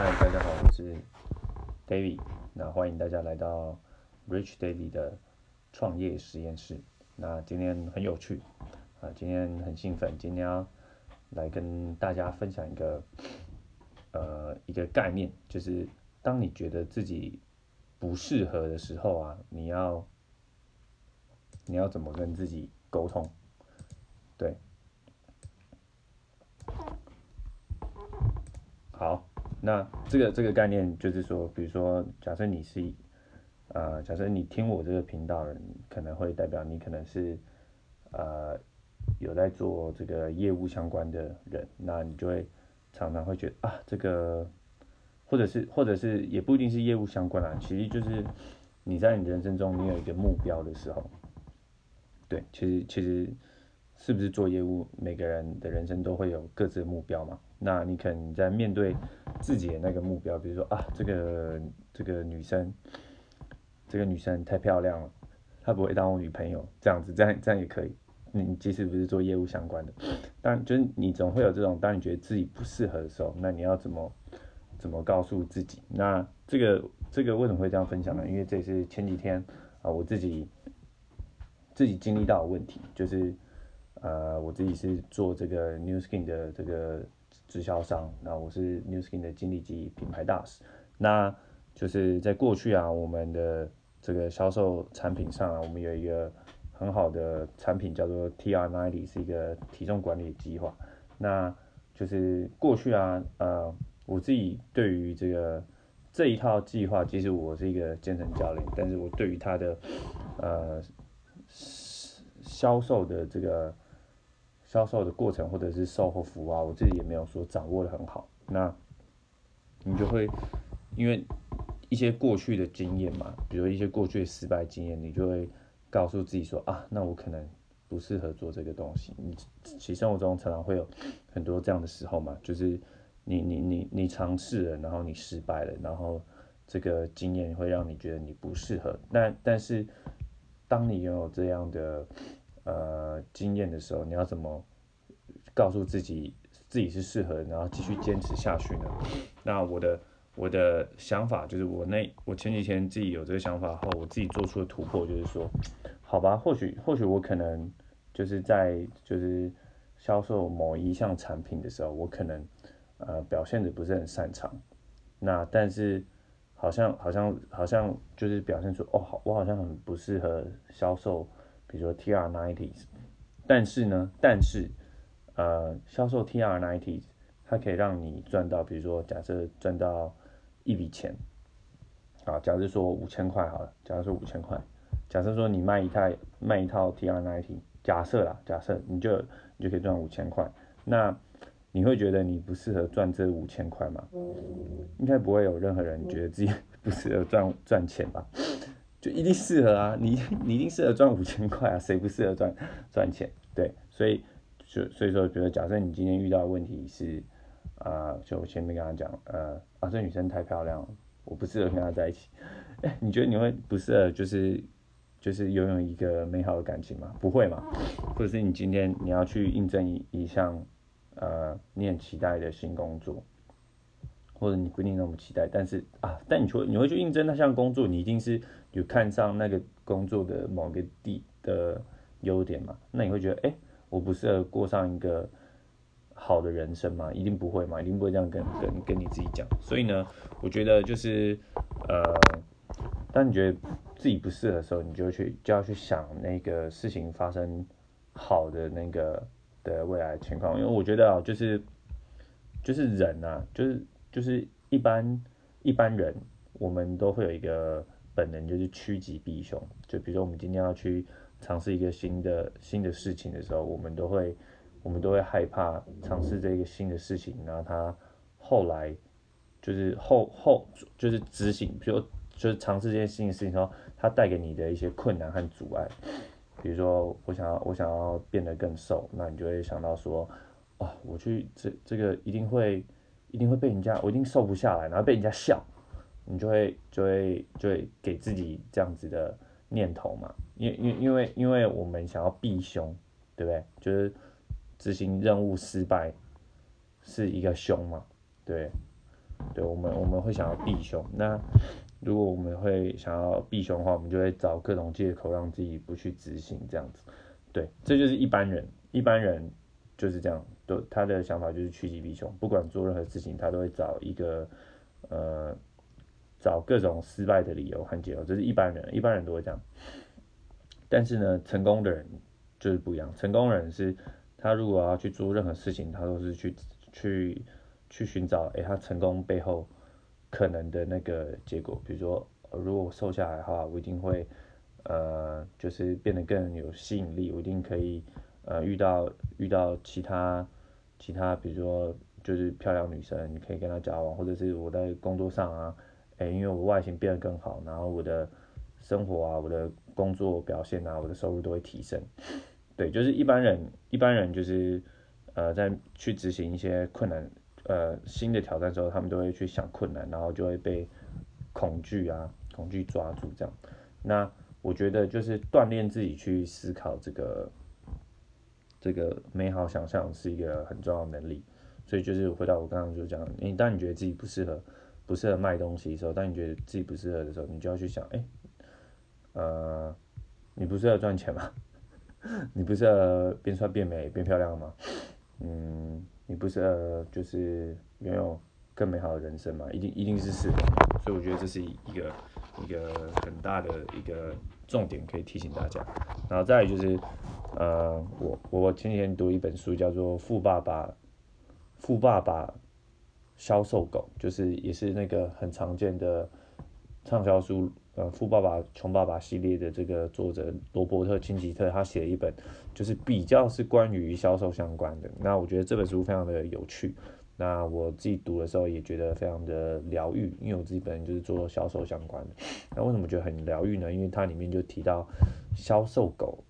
嗨，大家好，我是 David。那欢迎大家来到 Rich David 的创业实验室。那今天很有趣啊，今天很兴奋，今天要来跟大家分享一个呃一个概念，就是当你觉得自己不适合的时候啊，你要你要怎么跟自己沟通？对，好。那这个这个概念就是说，比如说，假设你是，呃，假设你听我这个频道人，可能会代表你可能是，呃，有在做这个业务相关的人，那你就会常常会觉得啊，这个，或者是或者是也不一定是业务相关啦，其实就是你在你人生中你有一个目标的时候，对，其实其实是不是做业务，每个人的人生都会有各自的目标嘛。那你可能在面对自己的那个目标，比如说啊，这个这个女生，这个女生太漂亮了，她不会当我女朋友，这样子，这样这样也可以。你即使不是做业务相关的，但就是你总会有这种，当你觉得自己不适合的时候，那你要怎么怎么告诉自己？那这个这个为什么会这样分享呢？因为这是前几天啊，我自己自己经历到的问题，就是呃，我自己是做这个 New Skin 的这个。直销商，那我是 New Skin 的经理及品牌大使。那就是在过去啊，我们的这个销售产品上啊，我们有一个很好的产品叫做 T R Ninety，是一个体重管理计划。那就是过去啊，呃，我自己对于这个这一套计划，其实我是一个健身教练，但是我对于它的呃销售的这个。销售的过程或者是售后服务啊，我自己也没有说掌握的很好。那，你就会因为一些过去的经验嘛，比如一些过去的失败经验，你就会告诉自己说啊，那我可能不适合做这个东西。你其实生活中常常会有很多这样的时候嘛，就是你你你你尝试了，然后你失败了，然后这个经验会让你觉得你不适合。那但是当你拥有这样的。呃，经验的时候，你要怎么告诉自己自己是适合，然后继续坚持下去呢？那我的我的想法就是，我那我前几天自己有这个想法后，我自己做出的突破就是说，好吧，或许或许我可能就是在就是销售某一项产品的时候，我可能呃表现的不是很擅长，那但是好像好像好像就是表现出哦，好，我好像很不适合销售。比如说 TR90s，但是呢，但是，呃，销售 TR90s，它可以让你赚到，比如说假设赚到一笔钱，啊，假设说五千块好了，假设说五千块，假设说你卖一套卖一套 TR90，假设啦，假设你就你就可以赚五千块，那你会觉得你不适合赚这五千块吗？应该不会有任何人觉得自己不适合赚赚钱吧？就一定适合啊，你 你一定适合赚五千块啊，谁不适合赚赚钱？对，所以就所以说，比如假设你今天遇到的问题是，啊，就我前面跟他讲，呃，啊，这女生太漂亮了，我不适合跟她在一起。哎，你觉得你会不适合，就是就是拥有一个美好的感情吗？不会嘛？或者是你今天你要去应征一一项，呃，你很期待的新工作，或者你不一定那么期待，但是啊，但你说你会去应征那项工作，你一定是。有看上那个工作的某个地的优点嘛？那你会觉得，哎，我不适合过上一个好的人生吗？一定不会嘛，一定不会这样跟跟跟你自己讲。所以呢，我觉得就是，呃，当你觉得自己不适合的时候，你就去就要去想那个事情发生好的那个的未来情况。因为我觉得啊，就是就是人啊，就是就是一般一般人，我们都会有一个。本能就是趋吉避凶，就比如说我们今天要去尝试一个新的新的事情的时候，我们都会我们都会害怕尝试这个新的事情，然后他后来就是后后就是执行，比如就是尝试这件新的事情时候，它带给你的一些困难和阻碍，比如说我想要我想要变得更瘦，那你就会想到说，哦，我去这这个一定会一定会被人家我一定瘦不下来，然后被人家笑。你就会就会就会给自己这样子的念头嘛，因因因为因为我们想要避凶，对不对？就是执行任务失败是一个凶嘛，对。对我们我们会想要避凶。那如果我们会想要避凶的话，我们就会找各种借口让自己不去执行这样子。对，这就是一般人，一般人就是这样，都他的想法就是趋吉避凶，不管做任何事情，他都会找一个呃找各种失败的理由和借口，这是一般人，一般人都会这样。但是呢，成功的人就是不一样，成功人是他如果要去做任何事情，他都是去去去寻找，诶，他成功背后可能的那个结果，比如说，如果我瘦下来的话，我一定会。呃，就是变得更有吸引力，我一定可以，呃，遇到遇到其他其他，比如说就是漂亮女生，你可以跟她交往，或者是我在工作上啊，哎，因为我外形变得更好，然后我的生活啊，我的工作表现啊，我的收入都会提升。对，就是一般人一般人就是呃，在去执行一些困难呃新的挑战之后，他们都会去想困难，然后就会被恐惧啊恐惧抓住这样，那。我觉得就是锻炼自己去思考这个这个美好想象是一个很重要的能力，所以就是回到我刚刚就讲，你当你觉得自己不适合不适合卖东西的时候，当你觉得自己不适合的时候，你就要去想，哎，呃，你不适合赚钱吗？你不适合变帅变美变漂亮吗？嗯，你不适合就是拥有更美好的人生吗？一定一定是适合，所以我觉得这是一个。一个很大的一个重点可以提醒大家，然后再就是，呃，我我前几天读一本书叫做《富爸爸富爸爸销售狗》，就是也是那个很常见的畅销书，呃，《富爸爸穷爸爸》系列的这个作者罗伯特清吉特，他写了一本，就是比较是关于销售相关的。那我觉得这本书非常的有趣。那我自己读的时候也觉得非常的疗愈，因为我自己本人就是做销售相关的。那为什么觉得很疗愈呢？因为它里面就提到销售狗，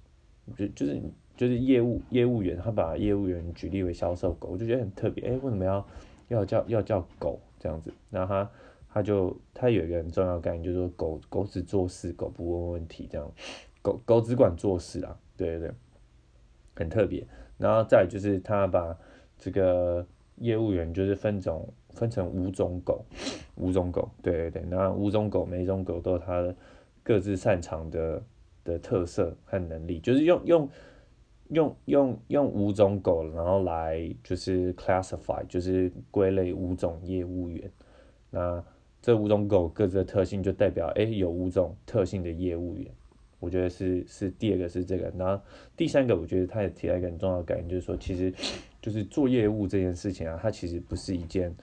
就就是就是业务业务员，他把业务员举例为销售狗，我就觉得很特别。哎，为什么要要叫要叫狗这样子？然后他他就他有一个很重要概念，就是说狗狗只做事，狗不问问题这样。狗狗只管做事啊，对对对，很特别。然后再就是他把这个。业务员就是分种分成五种狗，五种狗，对对对，那五种狗每一种狗都有它的各自擅长的的特色和能力，就是用用用用用五种狗，然后来就是 classify，就是归类五种业务员。那这五种狗各自的特性就代表，哎，有五种特性的业务员。我觉得是是第二个是这个，然后第三个我觉得他也提到一个很重要的概念，就是说其实就是做业务这件事情啊，它其实不是一件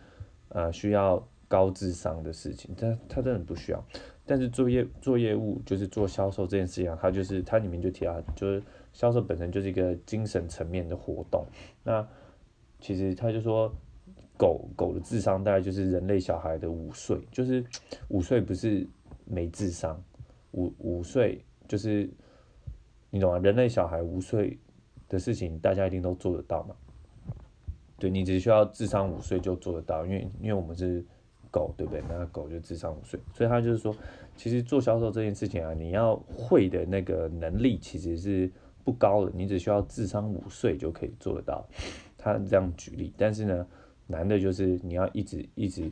呃需要高智商的事情，它它真的不需要。但是做业做业务就是做销售这件事情啊，它就是它里面就提到，就是销售本身就是一个精神层面的活动。那其实他就说狗狗的智商大概就是人类小孩的五岁，就是五岁不是没智商，五五岁。就是你懂吗？人类小孩五岁的事情，大家一定都做得到嘛？对你只需要智商五岁就做得到，因为因为我们是狗，对不对？那狗就智商五岁，所以他就是说，其实做销售这件事情啊，你要会的那个能力其实是不高的，你只需要智商五岁就可以做得到。他这样举例，但是呢，难的就是你要一直一直，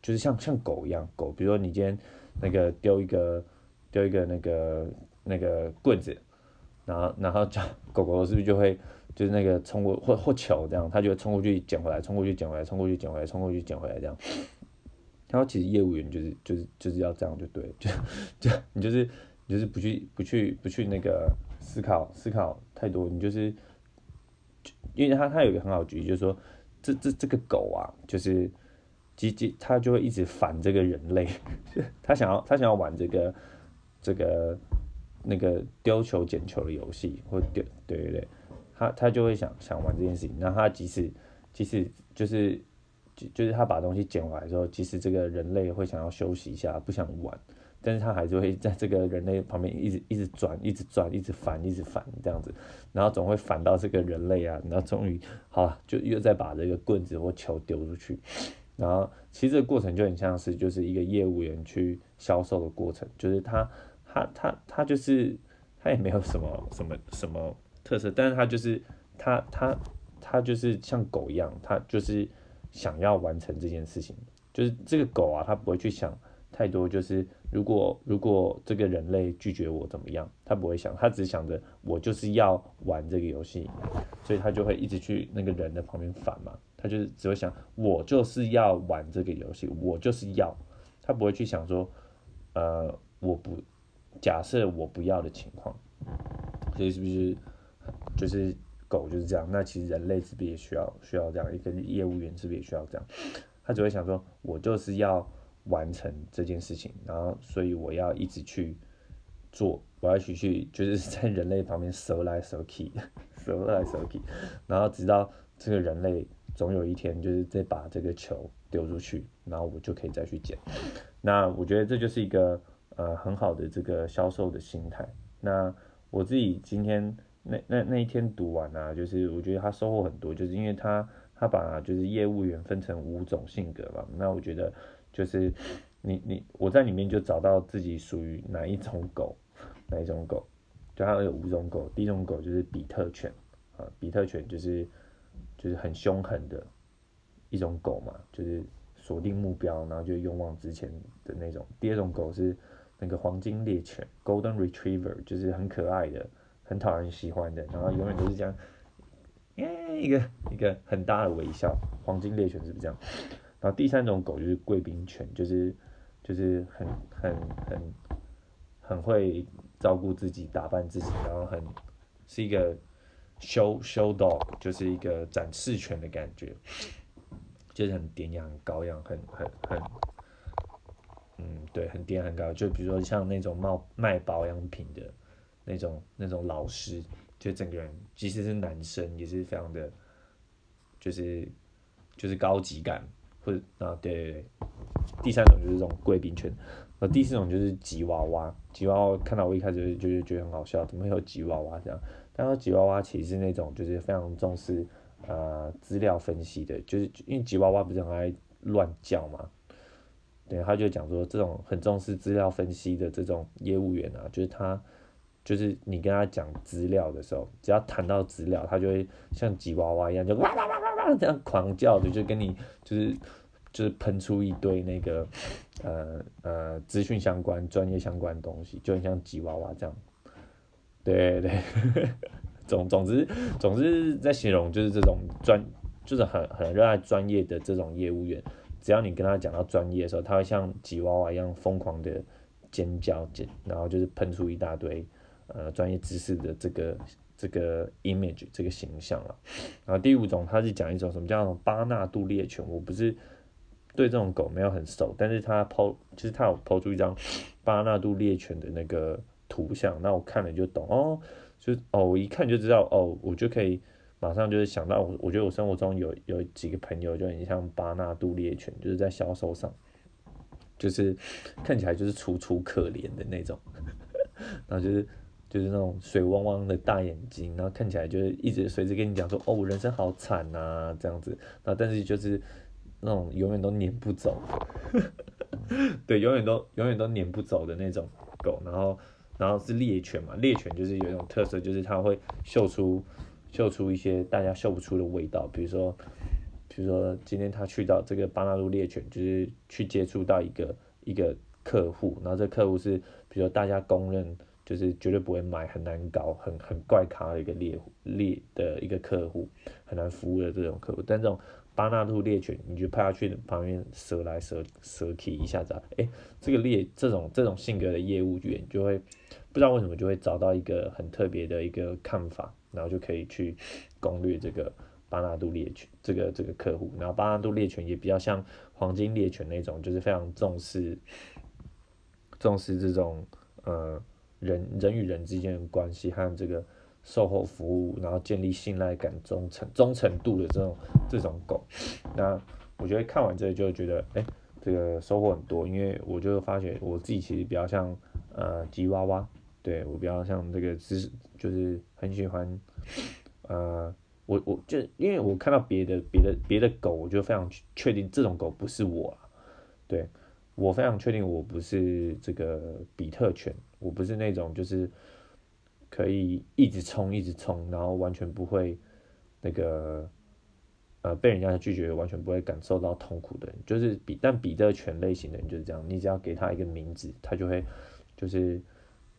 就是像像狗一样，狗，比如说你今天那个丢一个。丢一个那个那个棍子，然后然后叫 狗狗是不是就会就是那个冲过或或球这样，它就会冲过去捡回来，冲过去捡回来，冲过去捡回来，冲过去捡回来这样。然后其实业务员就是就是就是要这样就对，就就你就是你就是不去不去不去那个思考思考太多，你就是因为他他有一个很好举例，就是说这这这个狗啊，就是积极它就会一直烦这个人类，他想要他想要玩这个。这个那个丢球捡球的游戏，或丢对对对，他他就会想想玩这件事情。那他即使即使就是就就是他把东西捡回来之后，即使这个人类会想要休息一下，不想玩，但是他还是会在这个人类旁边一直一直转，一直转，一直烦，一直烦这样子，然后总会烦到这个人类啊，然后终于好了，就又再把这个棍子或球丢出去。然后其实这个过程就很像是就是一个业务员去销售的过程，就是他。他他他就是他也没有什么什么什么特色，但是他就是他他他就是像狗一样，他就是想要完成这件事情，就是这个狗啊，它不会去想太多，就是如果如果这个人类拒绝我怎么样，他不会想，他只想着我就是要玩这个游戏，所以他就会一直去那个人的旁边反嘛，他就是只会想我就是要玩这个游戏，我就是要，他不会去想说，呃，我不假设我不要的情况，所以是不是就是狗就是这样？那其实人类是不是也需要需要这样？一个业务员是不是也需要这样？他只会想说，我就是要完成这件事情，然后所以我要一直去做，我要去去就是在人类旁边折来折去，折来折去，然后直到这个人类总有一天就是再把这个球丢出去，然后我就可以再去捡。那我觉得这就是一个呃很好的这个销售的心态。那我自己今天那那那一天读完啊，就是我觉得他收获很多，就是因为他他把就是业务员分成五种性格嘛。那我觉得就是你你我在里面就找到自己属于哪一种狗，哪一种狗，就它有五种狗。第一种狗就是比特犬啊，比特犬就是就是很凶狠的一种狗嘛，就是锁定目标，然后就勇往直前的那种。第二种狗是那个黄金猎犬 （Golden Retriever），就是很可爱的，很讨人喜欢的，然后永远都是这样，耶一个一个很大的微笑。黄金猎犬是不是这样？然后第三种狗就是贵宾犬，就是就是很很很很会照顾自己、打扮自己，然后很是一个 show show dog，就是一个展示犬的感觉，就是很典雅、很高雅、很很很，嗯，对，很典雅、很高。就比如说像那种卖卖保养品的那种那种老师，就整个人即使是男生也是非常的，就是就是高级感，或者啊对对对。第三种就是这种贵宾犬，那，第四种就是吉娃娃。吉娃娃看到我一开始就是觉得很好笑，怎么会有吉娃娃这样？但是吉娃娃其实是那种就是非常重视呃资料分析的，就是因为吉娃娃不是很爱乱叫嘛，对，他就讲说这种很重视资料分析的这种业务员啊，就是他就是你跟他讲资料的时候，只要谈到资料，他就会像吉娃娃一样就哇哇哇哇哇这样狂叫的，就跟你就是就是喷出一堆那个 呃呃资讯相关、专业相关的东西，就很像吉娃娃这样。对对，总总之总之在形容就是这种专，就是很很热爱专业的这种业务员，只要你跟他讲到专业的时候，他会像吉娃娃一样疯狂的尖叫尖，然后就是喷出一大堆呃专业知识的这个这个 image 这个形象了。然后第五种它是讲一种什么叫巴纳杜猎犬，我不是对这种狗没有很熟，但是他抛就是他有抛出一张巴纳杜猎犬的那个。图像，那我看了就懂哦，就哦，我一看就知道哦，我就可以马上就是想到我，我觉得我生活中有有几个朋友就很像巴纳杜猎犬，就是在销售上，就是看起来就是楚楚可怜的那种，然后就是就是那种水汪汪的大眼睛，然后看起来就是一直随时跟你讲说哦，我人生好惨呐这样子，那但是就是那种永远都撵不走，对，永远都永远都撵不走的那种狗，然后。然后是猎犬嘛，猎犬就是有一种特色，就是它会嗅出嗅出一些大家嗅不出的味道，比如说，比如说今天他去到这个巴纳路猎犬，就是去接触到一个一个客户，然后这客户是比如说大家公认就是绝对不会买，很难搞，很很怪咖的一个猎户猎的一个客户，很难服务的这种客户，但这种。巴纳杜猎犬，你就派他去旁边蛇来蛇蛇体一下子，哎，这个猎这种这种性格的业务员就会不知道为什么就会找到一个很特别的一个看法，然后就可以去攻略这个巴纳杜猎犬这个这个客户，然后巴纳杜猎犬也比较像黄金猎犬那种，就是非常重视重视这种呃人人与人之间的关系和这个。售后服务，然后建立信赖感、忠诚、忠诚度的这种这种狗，那我觉得看完这个就觉得，哎，这个收获很多，因为我就发觉我自己其实比较像呃吉娃娃，对我比较像这个是就是很喜欢，呃，我我就因为我看到别的别的别的狗，我就非常确定这种狗不是我，对我非常确定我不是这个比特犬，我不是那种就是。可以一直冲，一直冲，然后完全不会那个呃被人家拒绝完全不会感受到痛苦的人，就是比但比特犬类型的人就是这样，你只要给他一个名字，他就会就是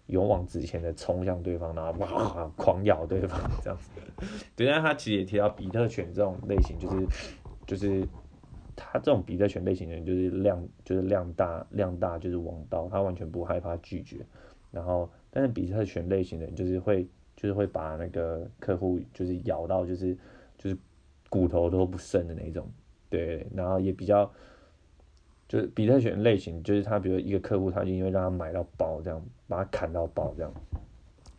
勇往直前的冲向对方，然后哇狂咬对方这样子。对，但他其实也提到比特犬这种类型，就是就是他这种比特犬类型的人，就是量就是量大量大就是王道，他完全不害怕拒绝。然后，但是比特犬类型的就是会就是会把那个客户就是咬到就是就是骨头都不剩的那种，对，然后也比较就是比特犬类型，就是他比如一个客户，他就因为让他买到爆这样，把他砍到爆这样，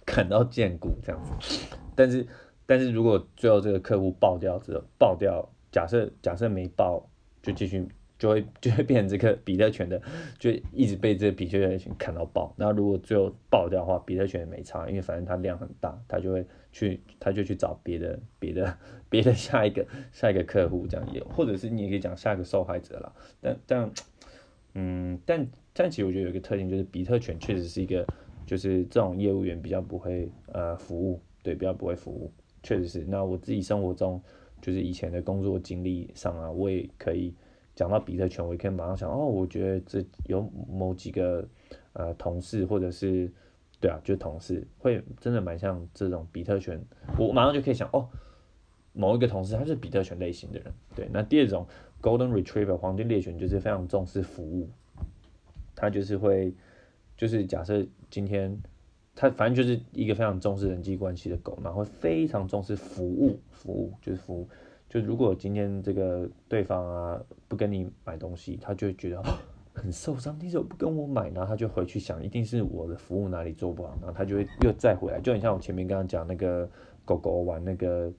砍到见骨这样子，但是但是如果最后这个客户爆掉之后爆掉，假设假设没爆，就继续。就会就会变成这个比特犬的，就一直被这个比特犬砍到爆。那如果最后爆掉的话，比特犬也没差，因为反正它量很大，它就会去，它就去找别的别的 别的下一个下一个客户这样也，或者是你也可以讲下一个受害者了。但但嗯，但但其实我觉得有一个特性就是比特犬确实是一个，就是这种业务员比较不会呃服务，对，比较不会服务，确实是。那我自己生活中就是以前的工作经历上啊，我也可以。讲到比特犬，我也可以马上想哦，我觉得这有某几个呃同事或者是对啊，就同事会真的蛮像这种比特犬，我马上就可以想哦，某一个同事他是比特犬类型的人。对，那第二种 Golden Retriever 黄金猎犬就是非常重视服务，他就是会就是假设今天他反正就是一个非常重视人际关系的狗嘛，会非常重视服务，服务就是服务。就如果今天这个对方啊不跟你买东西，他就会觉得很受伤。你怎么不跟我买呢？他就回去想，一定是我的服务哪里做不好，然后他就会又再回来。就很像我前面刚刚讲那个狗狗玩那个，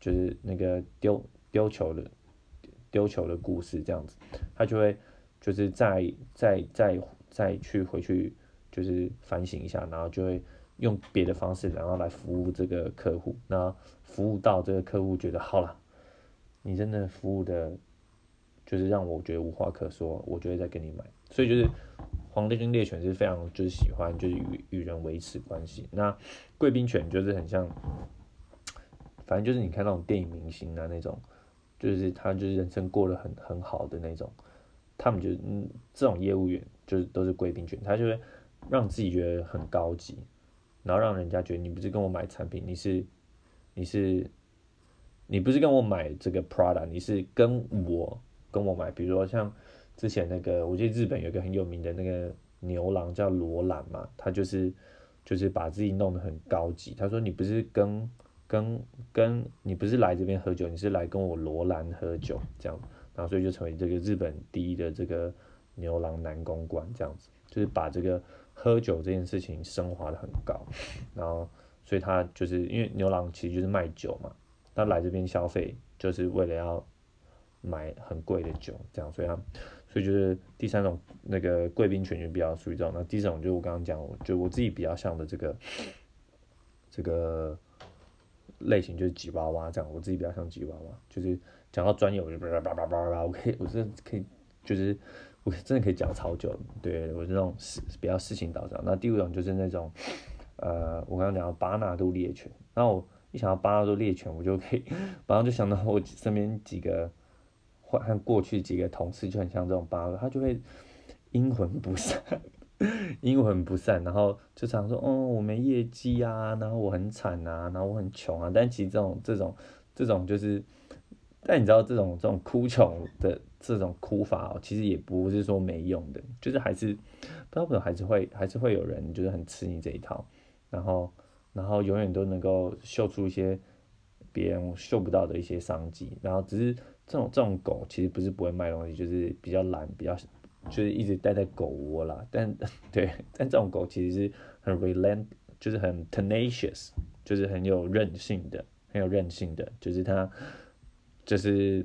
就是那个丢丢球的丢球的故事这样子，他就会就是再再再再去回去就是反省一下，然后就会用别的方式，然后来服务这个客户。那服务到这个客户觉得好了。你真的服务的，就是让我觉得无话可说，我就会再跟你买。所以就是黄金猎犬是非常就是喜欢就是与与人维持关系。那贵宾犬就是很像，反正就是你看那种电影明星啊那种，就是他就是人生过得很很好的那种，他们就嗯这种业务员就是都是贵宾犬，他就会让自己觉得很高级，然后让人家觉得你不是跟我买产品，你是你是。你不是跟我买这个 Prada，你是跟我跟我买，比如说像之前那个，我记得日本有一个很有名的那个牛郎叫罗兰嘛，他就是就是把自己弄得很高级。他说你不是跟跟跟你不是来这边喝酒，你是来跟我罗兰喝酒这样，然后所以就成为这个日本第一的这个牛郎男公关这样子，就是把这个喝酒这件事情升华的很高，然后所以他就是因为牛郎其实就是卖酒嘛。他来这边消费，就是为了要买很贵的酒，这样，所以他，所以就是第三种那个贵宾犬就比较属于这种，那第四种就是我刚刚讲，就我自己比较像的这个这个类型就是吉娃娃这样，我自己比较像吉娃娃，就是讲到专业我就叭叭叭叭叭叭，我可以，我真的可以，就是我真的可以讲超久，对我这种事比较事情导向。那第五种就是那种，呃，我刚刚讲到巴纳杜猎犬，那我。一想到巴拉多猎犬，我就可以 马上就想到我身边几个和过去几个同事就很像这种巴拉，他就会阴魂不散，阴魂不散，然后就常说，哦，我没业绩啊，然后我很惨啊，然后我很穷啊，但其实这种这种这种就是，但你知道这种这种哭穷的这种哭法哦，其实也不是说没用的，就是还是不知道还是会还是会有人就是很吃你这一套，然后。然后永远都能够秀出一些别人秀不到的一些商机，然后只是这种这种狗其实不是不会卖东西，就是比较懒，比较就是一直待在狗窝啦。但 对，但这种狗其实是很 relent，就是很 tenacious，就是很有韧性的，很有韧性的，就是它就是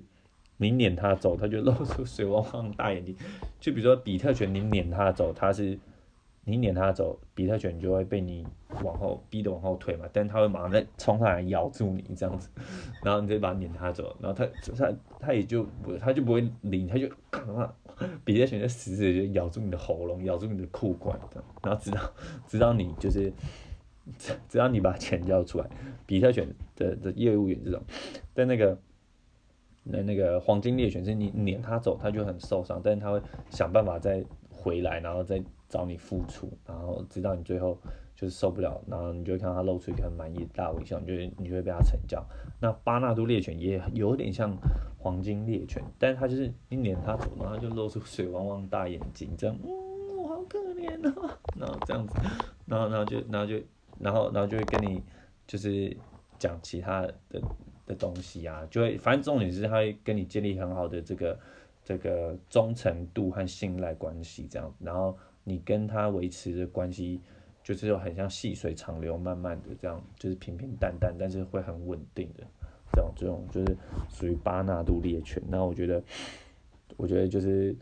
你撵它走，它就露出水汪汪大眼睛。就比如说比特犬，你撵它走，它是。你撵它走，比特犬就会被你往后逼的往后退嘛，但它会马上再冲上来咬住你这样子，然后你再把它撵它走，然后它它它也就不它就不会理，它就干嘛比特犬就死死就咬住你的喉咙，咬住你的裤管的，然后直到直到你就是只要你把钱交出来，比特犬的的业务员这种，但那个那那个黄金猎犬是你撵它走，它就很受伤，但是它会想办法再回来，然后再找你付出，然后直到你最后就是受不了，然后你就会看到它露出一个很满意的大微笑，你就你就会被他成交。那巴纳都猎犬也有点像黄金猎犬，但是它就是你撵它走，然后就露出水汪汪大眼睛，这样，嗯，我好可怜哦，然后这样子，然后然后就然后就然后然后就会跟你就是讲其他的。的东西啊，就会反正重点是他会跟你建立很好的这个这个忠诚度和信赖关系，这样，然后你跟他维持的关系就是很像细水长流，慢慢的这样，就是平平淡淡，但是会很稳定的这种这种就是属于巴纳度猎犬。那我觉得，我觉得就是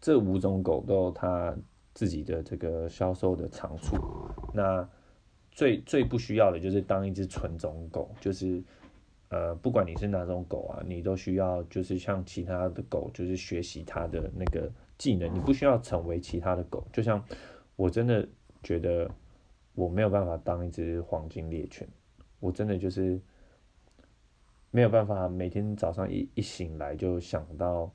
这五种狗都有它自己的这个销售的长处。那最最不需要的就是当一只纯种狗，就是。呃，不管你是哪种狗啊，你都需要就是像其他的狗，就是学习它的那个技能。你不需要成为其他的狗，就像我真的觉得我没有办法当一只黄金猎犬，我真的就是没有办法每天早上一一醒来就想到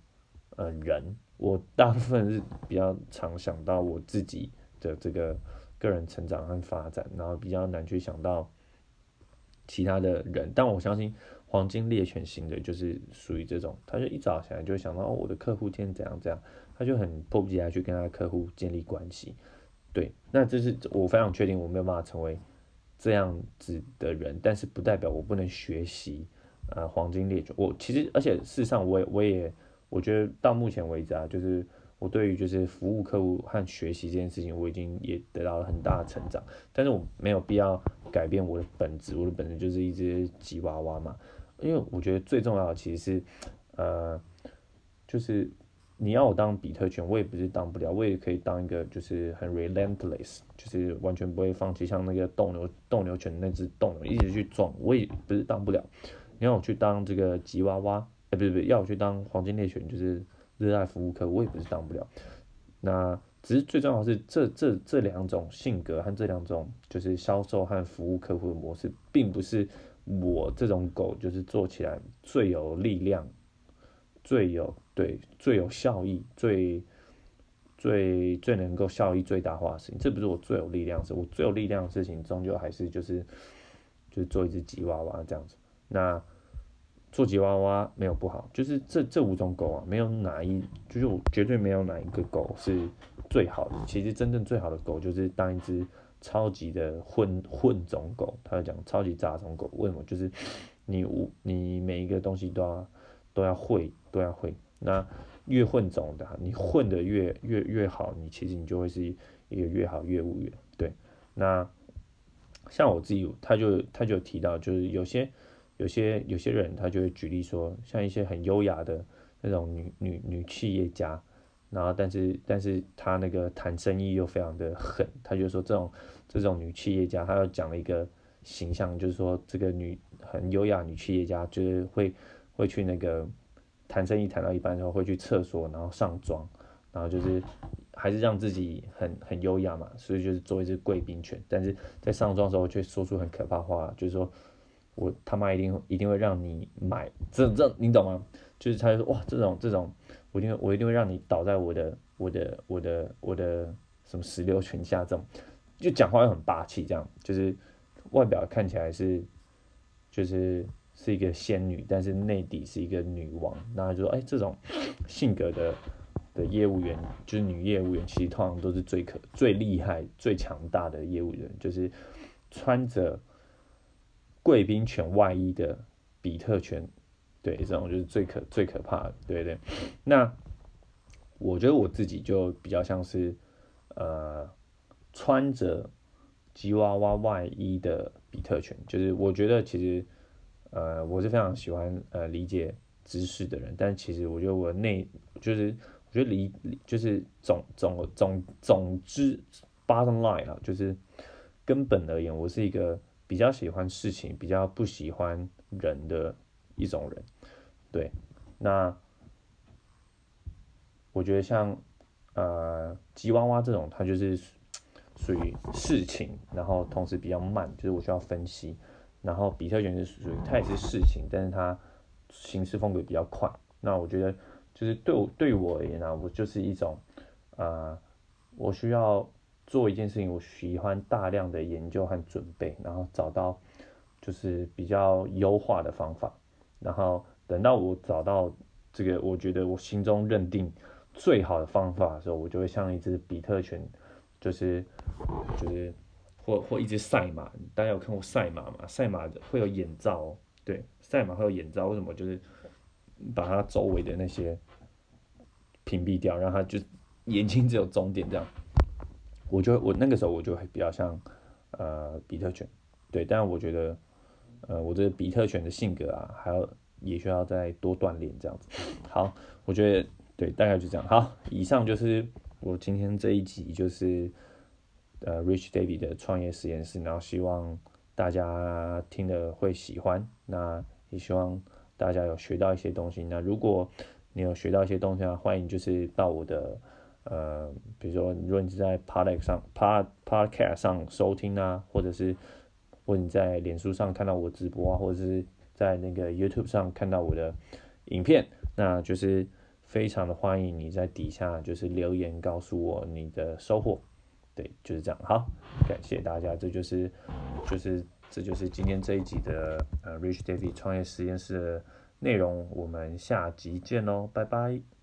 呃人，我大部分是比较常想到我自己的这个个人成长和发展，然后比较难去想到。其他的人，但我相信黄金猎犬型的，就是属于这种，他就一早起来就会想到哦，我的客户今天怎样怎样，他就很迫不及待去跟他的客户建立关系。对，那这是我非常确定我没有办法成为这样子的人，但是不代表我不能学习呃黄金猎犬。我其实而且事实上我也我也我觉得到目前为止啊，就是。我对于就是服务客户和学习这件事情，我已经也得到了很大的成长，但是我没有必要改变我的本质，我的本质就是一只吉娃娃嘛，因为我觉得最重要的其实是，呃，就是你要我当比特犬，我也不是当不了，我也可以当一个就是很 relentless，就是完全不会放弃，像那个斗牛斗牛犬那只斗牛一直去撞，我也不是当不了，你要我去当这个吉娃娃，哎，不是不是，要我去当黄金猎犬，就是。热爱服务客，我也不是当不了。那只是最重要是这这这两种性格和这两种就是销售和服务客户的模式，并不是我这种狗就是做起来最有力量、最有对最有效益、最最最能够效益最大化的事情。这不是我最有力量的事，我最有力量的事情终究还是就是就是做一只吉娃娃这样子。那。做吉娃娃没有不好，就是这这五种狗啊，没有哪一，就是我绝对没有哪一个狗是最好的。其实真正最好的狗就是当一只超级的混混种狗。他讲超级杂种狗，为什么？就是你你每一个东西都要都要会都要会。那越混种的，你混的越越越好，你其实你就会是一个越好越务员。对，那像我自己，他就他就提到，就是有些。有些有些人他就会举例说，像一些很优雅的那种女女女企业家，然后但是但是她那个谈生意又非常的狠，他就说这种这种女企业家，他要讲了一个形象，就是说这个女很优雅女企业家就是会会去那个谈生意谈到一半的时候会去厕所然后上妆，然后就是还是让自己很很优雅嘛，所以就是做一只贵宾犬，但是在上妆的时候却说出很可怕话，就是说。我他妈一定一定会让你买，这这你懂吗？就是他就说哇，这种这种，我一定我一定会让你倒在我的我的我的我的什么石榴裙下，这种就讲话又很霸气，这样就是外表看起来是就是是一个仙女，但是内底是一个女王。那就说哎，这种性格的的业务员，就是女业务员，其实通常都是最可最厉害最强大的业务员，就是穿着。贵宾犬外衣的比特犬，对这种就是最可最可怕的，对对？那我觉得我自己就比较像是呃穿着吉娃娃外衣的比特犬，就是我觉得其实呃我是非常喜欢呃理解知识的人，但其实我觉得我内就是我觉得理就是总总总总之 bottom line 啊，就是根本而言，我是一个。比较喜欢事情，比较不喜欢人的一种人，对，那我觉得像呃吉娃娃这种，它就是属于事情，然后同时比较慢，就是我需要分析，然后比特犬是属于它也是事情，但是它行事风格比较快。那我觉得就是对我对我而言呢，我就是一种啊，我需要做一件事情，我喜欢大量的研究和准备，然后找到就是比较优化的方法，然后等到我找到这个我觉得我心中认定最好的方法的时候，我就会像一只比特犬，就是就是或或一只赛马，大家有看过赛马吗？赛马会有眼罩，对，赛马会有眼罩，为什么？就是把它周围的那些屏蔽掉，让它就眼睛只有终点这样。我就我那个时候我就会比较像呃比特犬，对，但我觉得呃我这比特犬的性格啊，还要也需要再多锻炼这样子。好，我觉得对，大概就这样。好，以上就是我今天这一集就是呃 Rich David 的创业实验室，然后希望大家听了会喜欢，那也希望大家有学到一些东西。那如果你有学到一些东西啊，欢迎就是到我的。呃，比如说，如果你是在 Podcast 上、Pod Podcast 上收听啊，或者是，或者你在脸书上看到我直播啊，或者是在那个 YouTube 上看到我的影片，那就是非常的欢迎你在底下就是留言告诉我你的收获。对，就是这样。好，感谢大家，这就是就是这就是今天这一集的呃 Rich David 创业实验室的内容，我们下集见喽，拜拜。